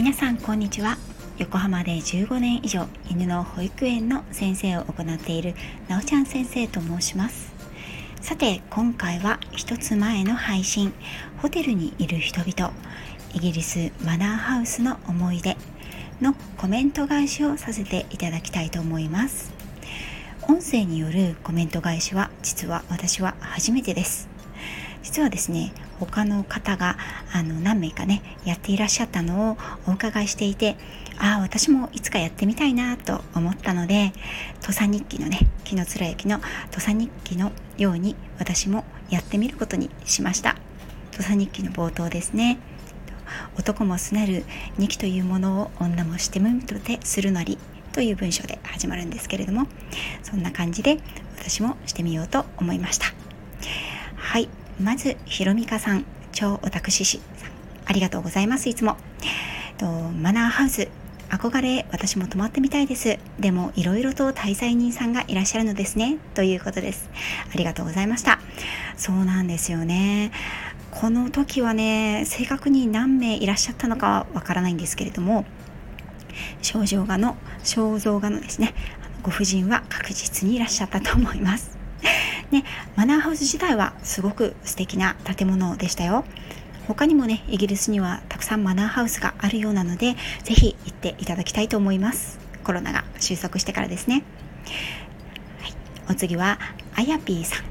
皆さんこんにちは。横浜で15年以上犬の保育園の先生を行っているなおちゃん先生と申します。さて今回は一つ前の配信ホテルにいる人々イギリスマナーハウスの思い出のコメント返しをさせていただきたいと思います。音声によるコメント返しは実は私は初めてです。実はですね他の方があの何名かねやっていらっしゃったのをお伺いしていてああ私もいつかやってみたいなと思ったので土佐日記のね紀貫之の土佐日記のように私もやってみることにしました。土佐日記の冒頭ですね。男もすねる2期というものを女もしてむみとでするなりという文章で始まるんですけれどもそんな感じで私もしてみようと思いました。まずひろみかさん超オタクシシさんありがとうございます。いつも。とマナーハウス憧れ私も泊まってみたいです。でもいろいろと滞在人さんがいらっしゃるのですね。ということです。ありがとうございました。そうなんですよね。この時はね正確に何名いらっしゃったのかわからないんですけれども症状画の肖像画のですねご婦人は確実にいらっしゃったと思います。ね、マナーハウス自体はすごく素敵な建物でしたよ。他にもね、イギリスにはたくさんマナーハウスがあるようなので、ぜひ行っていただきたいと思います。コロナが収束してからですね。はい、お次は、あやぴーさん。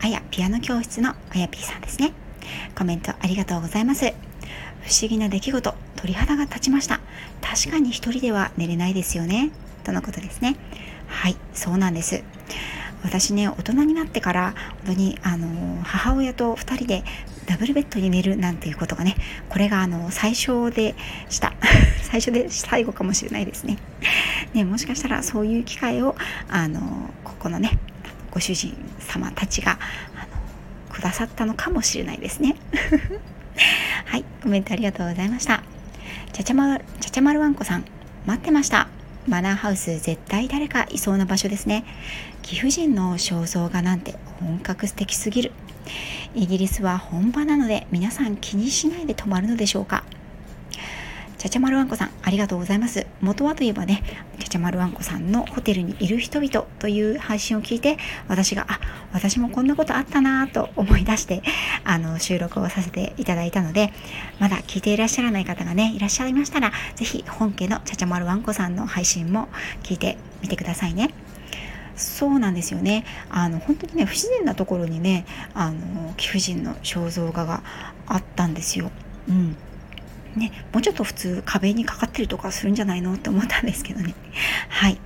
あやピアノ教室のあやぴーさんですね。コメントありがとうございます。不思議な出来事、鳥肌が立ちました。確かに一人では寝れないですよね。とのことですね。はい、そうなんです。私ね大人になってから本当にあの母親と2人でダブルベッドに寝るなんていうことがねこれがあの最初でした。最初で最後かもしれないですね。ねもしかしたらそういう機会をあのここのねご主人様たちがあのくださったのかもしれないですね。はいコメントありがとうございました。ちゃちゃまちゃちゃまるわんこさん待ってました。マナーハウス絶対誰かいそうな場所ですね。貴婦人の肖像画なんて本格的すぎる。イギリスは本場なので皆さん気にしないで泊まるのでしょうか。ちゃちゃまるわんこさん、ありがとうございます。元はといえばね、ちゃちゃまるわんこさんのホテルにいる人々という配信を聞いて、私が、あ、私もこんなことあったなと思い出して、あの、収録をさせていただいたので、まだ聞いていらっしゃらない方がね、いらっしゃいましたら、ぜひ本家のちゃちゃまるわんこさんの配信も聞いてみてくださいね。そうなんですよね。あの、本当にね、不自然なところにね、あの、貴婦人の肖像画があったんですよ。うん。ね、もうちょっと普通壁にかかってるとかするんじゃないのって思ったんですけどね。はい。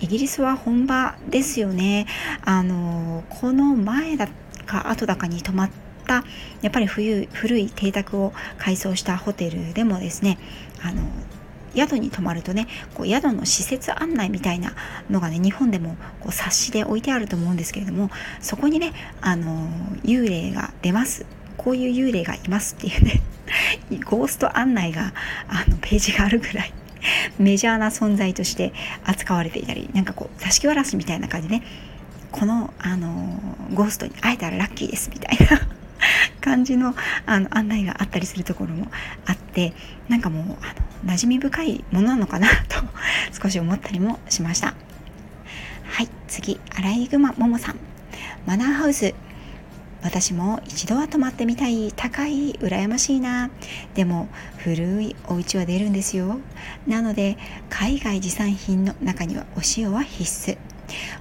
イギリスは本場ですよね。あの、この前だか後だかに泊まったやっぱり冬古い邸宅を改装したホテルでもですね、あの、宿に泊まるとねこう宿の施設案内みたいなのがね日本でもこう冊子で置いてあると思うんですけれどもそこにねあの幽霊が出ますこういう幽霊がいますっていうね ゴースト案内があのページがあるぐらい メジャーな存在として扱われていたりなんかこう座敷わらしみたいな感じでねこの、あのゴーストに会えたらラッキーですみたいな 感じのあの案内があったりするところもあってなんかもうあの馴染み深いものなのかなと少し思ったりもしました。はい次アライグマももさん。マナーハウス私も一度は泊まってみたい高い羨ましいな。でも古いお家は出るんですよ。なので海外持参品の中にはお塩は必須。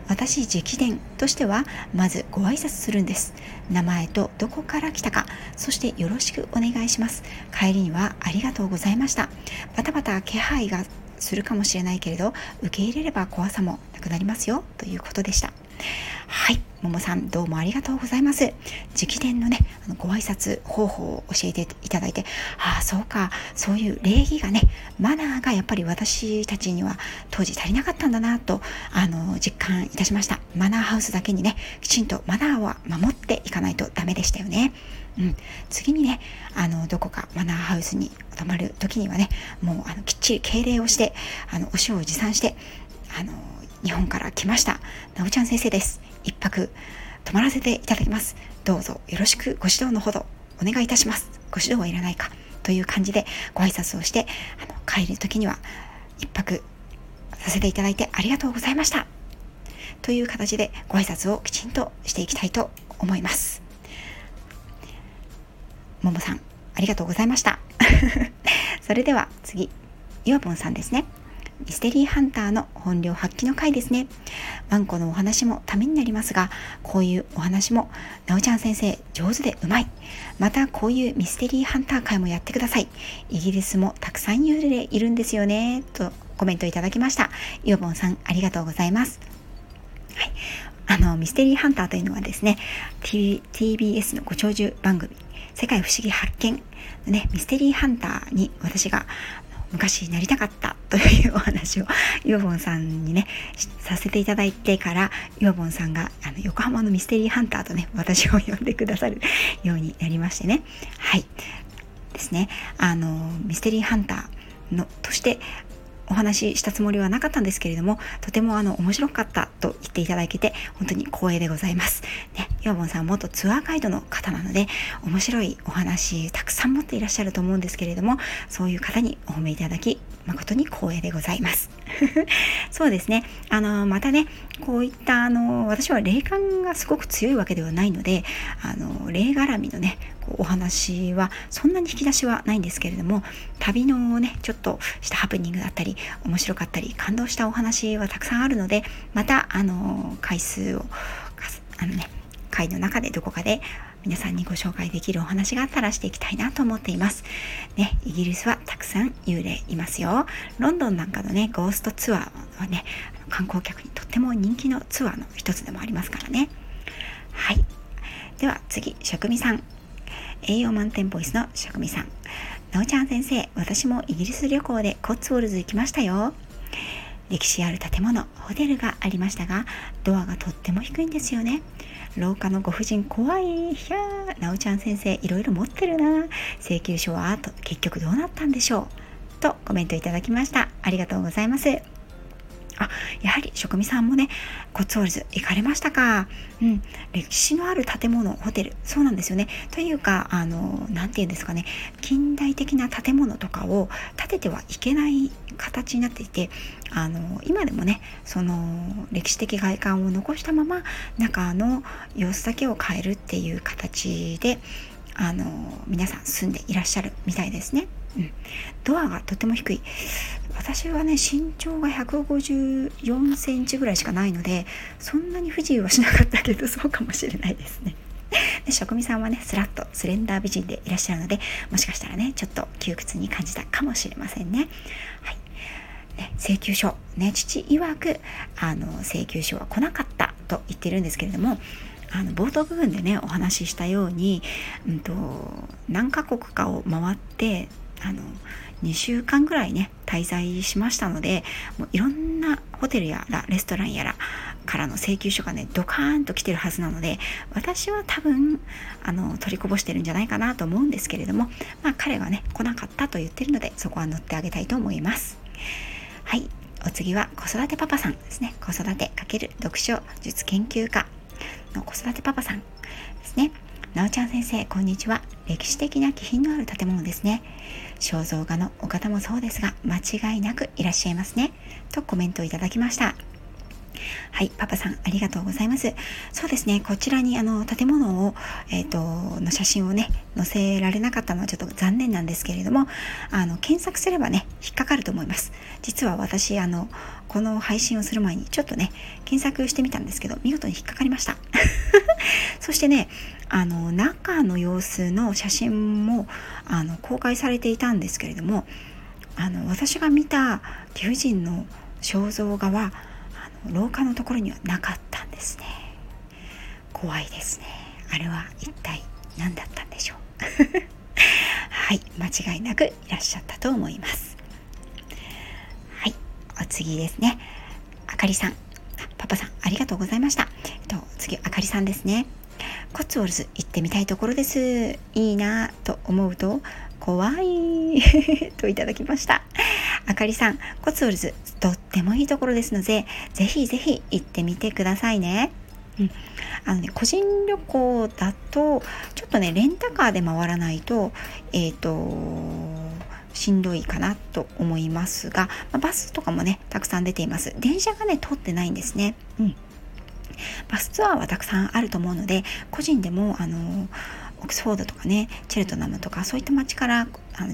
私直伝としてはまずご挨拶するんです。名前とどこから来たか。そしてよろしくお願いします。帰りにはありがとうございました。バタバタ気配がするかもしれないけれど受け入れれば怖さもなくなりますよ。ということでした。はい、ももさんどうもありがとうございます。直伝のね、あのご挨拶方法を教えていただいて、ああ、そうか、そういう礼儀がね、マナーがやっぱり私たちには当時足りなかったんだなと、あの、実感いたしました。マナーハウスだけにね、きちんとマナーは守っていかないとダメでしたよね。うん、次にね、あの、どこかマナーハウスに泊まる時にはね、もうあのきっちり敬礼をして、あの、お塩を持参して、あの、日本から来ました、なおちゃん先生です。一泊泊まらせていただきます。どうぞよろしくご指導のほどお願いいたします。ご指導はいらないか。という感じでご挨拶をしてあの帰る時には一泊させていただいてありがとうございましたという形でご挨拶をきちんとしていきたいと思いますももさんありがとうございました それでは次イワボンさんですねミステリーハンターの本領発揮の回ですね。ワンコのお話もためになりますが、こういうお話も、なおちゃん先生上手でうまい。またこういうミステリーハンター会もやってください。イギリスもたくさん幽霊いるんですよね。とコメントいただきました。イオボンさんありがとうございます。はい。あの、ミステリーハンターというのはですね、T、TBS のご長寿番組、世界不思議発見のね、ミステリーハンターに私が昔なりたかったというお話をヨボンさんにねさせていただいてからヨボンさんがあの横浜のミステリーハンターとね私を呼んでくださるようになりましてね。はい。ですね。あのミステリーハンターのとしてお話ししたつもりはなかったんですけれども、とてもあの面白かったと言っていただけて、本当に光栄でございます。ね、ヨーボンさん元ツアーガイドの方なので、面白いお話たくさん持っていらっしゃると思うんですけれども、そういう方にお褒めいただき、誠に光栄でございます。そうですね。あの、またね、こういったあの、私は霊感がすごく強いわけではないので、あの、霊絡みのね、お話はそんなに引き出しはないんですけれども旅のねちょっとしたハプニングだったり面白かったり感動したお話はたくさんあるのでまたあの回数をあのね回の中でどこかで皆さんにご紹介できるお話があったらしていきたいなと思っています。ね、イギリスはたくさん幽霊いますよ。ロンドンなんかのね、ゴーストツアーはね、観光客にとっても人気のツアーの一つでもありますからね。はい。では次、職味さん。栄養満点ボイスの職味さん。なおちゃん先生、私もイギリス旅行でコッツウォルズ行きましたよ。歴史ある建物、ホテルがありましたが、ドアがとっても低いんですよね。廊下のご婦人怖い。ひゃー、なおちゃん先生、いろいろ持ってるな。請求書はあと結局どうなったんでしょうとコメントいただきました。ありがとうございます。あ、やはり職味さんもね、コッツウォルズ行かれましたか。うん、歴史のある建物、ホテル、そうなんですよね。というか、あの、なて言うんですかね、近代的な建物とかを建ててはいけない形になっていて、あの、今でもね、その歴史的外観を残したまま、中の様子だけを変えるっていう形で、あの皆さん住んでいらっしゃるみたいですね。うん、ドアがとても低い私はね身長が154センチぐらいしかないのでそんなに不自由はしなかったけどそうかもしれないですね。で職味さんはねスラッとスレンダー美人でいらっしゃるのでもしかしたらねちょっと窮屈に感じたかもしれませんね。はいね、請求書、ね、父曰くあの請求書は来なかったと言ってるんですけれどもあの冒頭部分でねお話ししたように、うんと、何カ国かを回ってあの2週間ぐらいね滞在しましたのでもういろんなホテルやらレストランやらからの請求書がねドカーンと来てるはずなので私は多分あの取りこぼしてるんじゃないかなと思うんですけれどもまあ彼はね来なかったと言ってるのでそこは乗ってあげたいと思います。はい。お次は子育てパパさんですね。子育て×読書術研究家の子育てパパさんですね。なおちゃん先生、こんにちは。歴史的な気品のある建物ですね。肖像画のお方もそうですが、間違いなくいらっしゃいますね。とコメントをいただきました。はい、パパさん、ありがとうございます。そうですね、こちらにあの建物を、えっ、ー、と、の写真をね、載せられなかったのはちょっと残念なんですけれども、あの、検索すればね、引っかかると思います。実は私、あの、この配信をする前にちょっとね、検索してみたんですけど、見事に引っかかりました。そしてね、あの、中の様子の写真も、あの、公開されていたんですけれども、あの、私が見た貴婦人の肖像画はあの、廊下のところにはなかったんですね。怖いですね。あれは一体何だったんでしょう。はい間違いなくいらっしゃったと思います。はいお次ですね。あかりさん。パパさんありがとうございました、えっと、次あかりさんですね。コッツウォルズ行ってみたいところです。いいなと思うと怖い。といただきました。あかりさん、コツウォルズ、とってもいいところですので、ぜひぜひ行ってみてくださいね。うん、あのね、個人旅行だと、ちょっとねレンタカーで回らないとえっ、ー、としんどいかなと思いますが、まあ、バスとかもねたくさん出ています。電車がね通ってないんですね。うん。バスツアーはたくさんあると思うので個人でもあのオックスフォードとかねチェルトナムとかそういった街からあの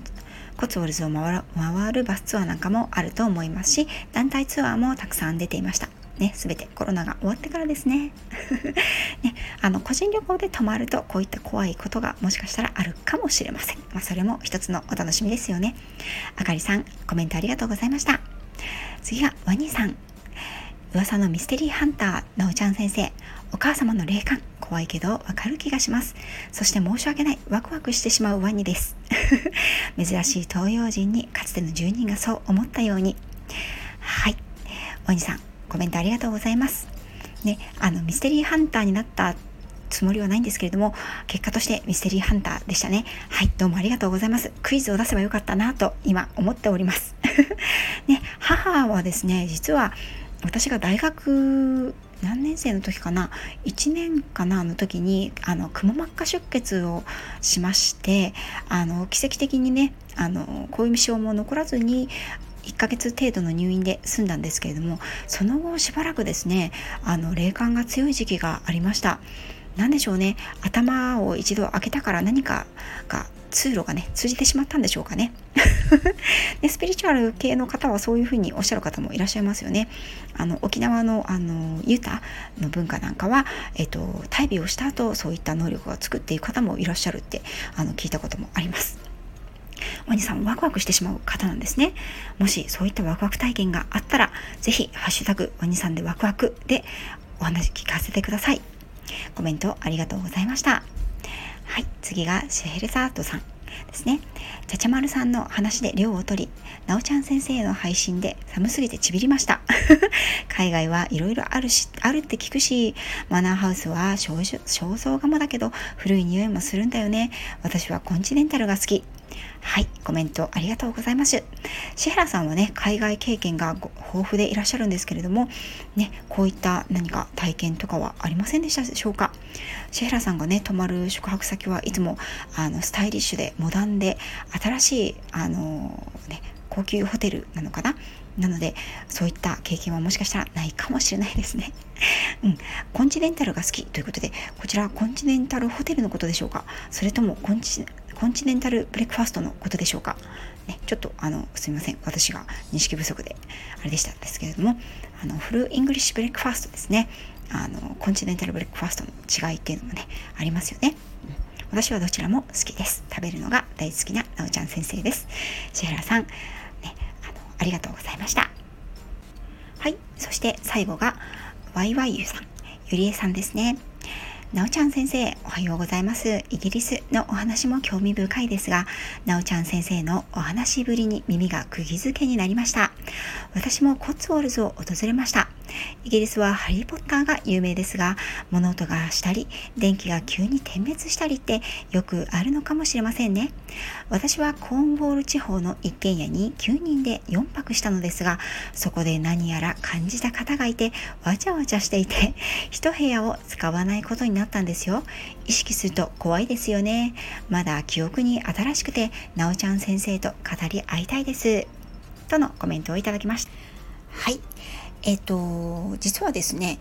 コツウォルズを回るバスツアーなんかもあると思いますし団体ツアーもたくさん出ていました。ね、すべてコロナが終わってからですね。ねあの個人旅行で泊まるとこういった怖いことがもしかしたらあるかもしれません、まあ、それも一つのお楽しみですよね。あかりさんコメントありがとうございました。次はワニさん。噂のミステリーハンターなおちゃん先生。お母様の霊感。怖いけどわかる気がします。そして申し訳ない。ワクワクしてしまうワニです。珍しい東洋人にかつての住人がそう思ったように。はい。ワニさんコメントありがとうございます。ねあのミステリーハンターになったつもりはないんですけれども結果としてミステリーハンターでしたね。はいどうもありがとうございます。クイズを出せばよかったなと今思っております。ね母はですね実は私が大学何年生の時かな？1年かなの時にあのくも膜下出血をしましてあの奇跡的にねあの後遺症も残らずに1ヶ月程度の入院で済んだんですけれどもその後しばらくですねあの霊感が強い時期がありました。何でしょうね。頭を一度開けたから何かが通路がね通じてしまったんでしょうかね。でスピリチュアル系の方はそういうふうにおっしゃる方もいらっしゃいますよね。あの沖縄のあのユタの文化なんかは、えっと、大病をした後そういった能力が作っていく方もいらっしゃるってあの聞いたこともあります。ワニさんワクワクしてしまう方なんですね。もしそういったワクワク体験があったら是非ハッシュタグワニさんでワクワクでお話聞かせてください。コメントありがとうございました。はい次がシェヘルザートさん。ですね。ちゃちゃまるさんの話で量を取り、なおちゃん先生の配信で寒すぎてちびりました。海外はいろいろあるし、あるって聞くし、マナーハウスは肖像画もだけど古い匂いもするんだよね。私はコンチネンタルが好き。はい、コメントありがとうございます。シェラさんはね、海外経験が豊富でいらっしゃるんですけれども、ね、こういった何か体験とかはありませんでしたでしょうか？シェラさんがね、泊まる宿泊先はいつもあのスタイリッシュでモダンで新しいあの、ね、高級ホテルなのかな？なのでそういった経験はもしかしたらないかもしれないですね。うん、コンチネンタルが好きということでこちらコンチネンタルホテルのことでしょうか？それともコンチコンチネンタルブレックファーストのことでしょうか、ね、ちょっとあのすみません。私が認識不足であれでしたんですけれどもあの full English breakfast ですね。あの continental breakfast の違いっていうのもねありますよね、うん、私はどちらも好きです。食べるのが大好きななおちゃん先生です。千原さん、ね、あのありがとうございました。はい。そして最後がワイワイユさん。ゆりえさんですね。なおちゃん先生、おはようございます。イギリスのお話も興味深いですが、なおちゃん先生のお話ぶりに耳が釘付けになりました。私もコッツウォルズを訪れました。イギリスはハリー・ポッターが有名ですが、物音がしたり、電気が急に点滅したりってよくあるのかもしれませんね。私はコーンウォール地方の一軒家に9人で4泊したのですが、そこで何やら感じた方がいて、わちゃわちゃしていて、一部屋を使わないことになったんですよ。意識すると怖いですよね。まだ記憶に新しくて、なおちゃん先生と語り合いたいです。とのコメントをいただきました。はい。えっ、と、実はですね、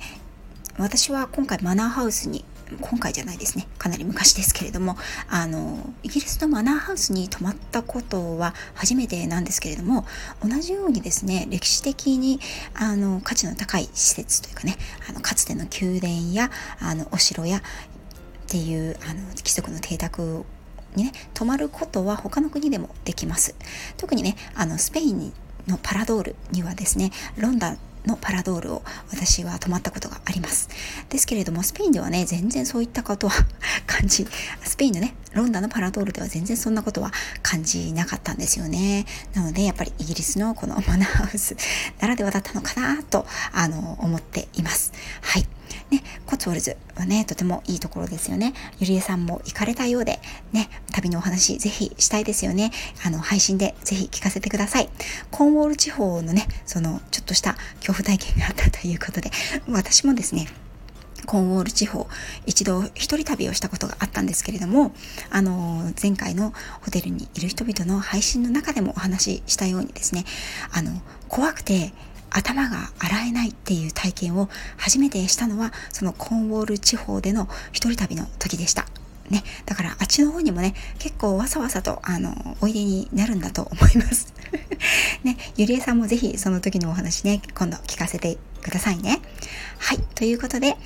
私は今回マナーハウスに今回じゃないですねかなり昔ですけれどもあのイギリスのマナーハウスに泊まったことは初めてなんですけれども同じようにですね歴史的にあの価値の高い施設というかねあのかつての宮殿やあのお城やっていうあの貴族の邸宅にね泊まることは他の国でもできます。特にねあのスペインのパラドールにはですねロンドンのパラドールを私は泊まったことがあります。ですけれども、スペインではね、全然そういったことは 感じ、スペインのね、ロンダのパラドールでは全然そんなことは感じなかったんですよね。なので、やっぱりイギリスのこのマナーハウスならではだったのかなと、あの、思っています。はい。ね、コツウォルズはね、とてもいいところですよね。ゆりえさんも行かれたようで、ね、旅のお話ぜひしたいですよね。あの、配信でぜひ聞かせてください。コーンウォール地方のね、その、ちょっとした恐怖体験があったということで、私もですね、コーンウォール地方、一度一人旅をしたことがあったんですけれども、あの、前回のホテルにいる人々の配信の中でもお話ししたようにですね、あの、怖くて頭が洗えないっていう体験を初めてしたのは、そのコーンウォール地方での一人旅の時でした。ね、だからあっちの方にもね、結構わさわさと、あの、おいでになるんだと思います。ね、ゆりえさんもぜひその時のお話ね、今度聞かせてくださいね。はい、ということで、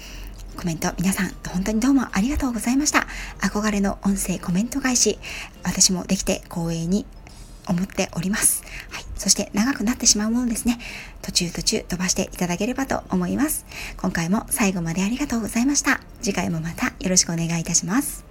コメント皆さん本当にどうもありがとうございました。憧れの音声コメント返し、私もできて光栄に思っております。はい。そして長くなってしまうものですね。途中途中飛ばしていただければと思います。今回も最後までありがとうございました。次回もまたよろしくお願いいたします。